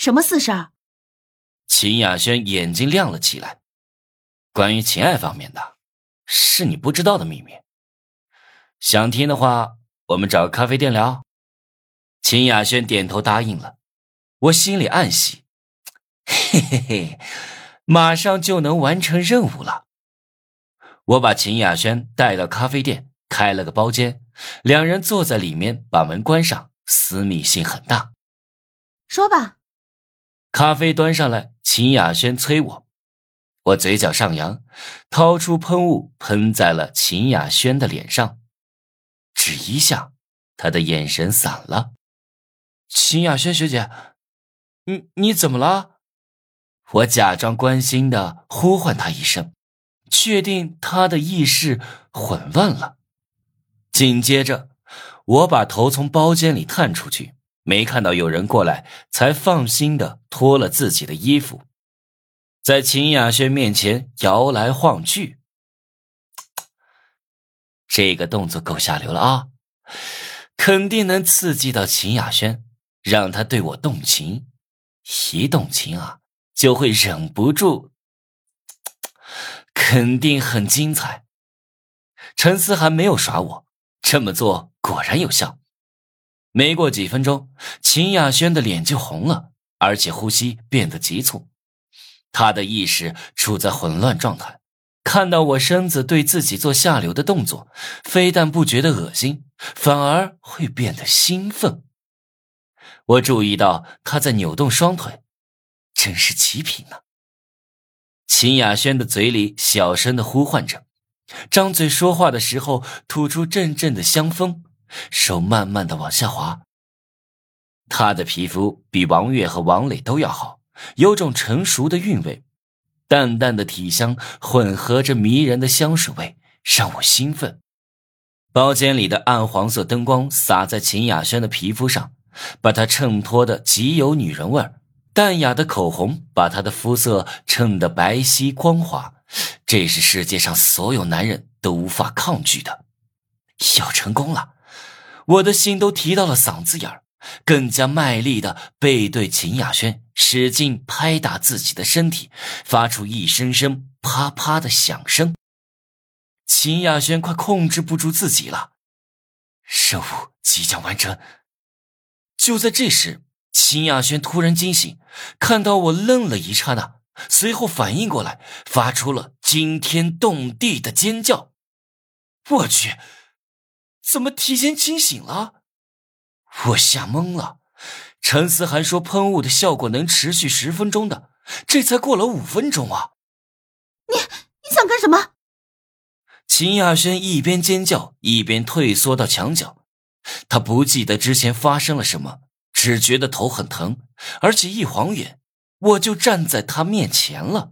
什么四十二？秦雅轩眼睛亮了起来。关于情爱方面的，是你不知道的秘密。想听的话，我们找个咖啡店聊。秦雅轩点头答应了，我心里暗喜，嘿 嘿嘿，马上就能完成任务了。我把秦雅轩带到咖啡店，开了个包间，两人坐在里面，把门关上，私密性很大。说吧。咖啡端上来，秦雅轩催我，我嘴角上扬，掏出喷雾喷在了秦雅轩的脸上，只一下，他的眼神散了。秦雅轩学姐，你你怎么了？我假装关心的呼唤他一声，确定他的意识混乱了。紧接着，我把头从包间里探出去。没看到有人过来，才放心的脱了自己的衣服，在秦雅轩面前摇来晃去。这个动作够下流了啊！肯定能刺激到秦雅轩，让他对我动情。一动情啊，就会忍不住，肯定很精彩。陈思涵没有耍我，这么做果然有效。没过几分钟，秦雅轩的脸就红了，而且呼吸变得急促。他的意识处在混乱状态，看到我身子对自己做下流的动作，非但不觉得恶心，反而会变得兴奋。我注意到他在扭动双腿，真是极品呢。秦雅轩的嘴里小声的呼唤着，张嘴说话的时候吐出阵阵的香风。手慢慢的往下滑。他的皮肤比王月和王磊都要好，有种成熟的韵味，淡淡的体香混合着迷人的香水味，让我兴奋。包间里的暗黄色灯光洒在秦雅轩的皮肤上，把她衬托的极有女人味儿。淡雅的口红把她的肤色衬得白皙光滑，这是世界上所有男人都无法抗拒的。要成功了！我的心都提到了嗓子眼儿，更加卖力的背对秦雅轩，使劲拍打自己的身体，发出一声声啪啪的响声。秦雅轩快控制不住自己了，任务即将完成。就在这时，秦雅轩突然惊醒，看到我愣了一刹那，随后反应过来，发出了惊天动地的尖叫。我去！怎么提前清醒了？我吓懵了。陈思涵说喷雾的效果能持续十分钟的，这才过了五分钟啊！你你想干什么？秦亚轩一边尖叫一边退缩到墙角。他不记得之前发生了什么，只觉得头很疼，而且一晃眼，我就站在他面前了。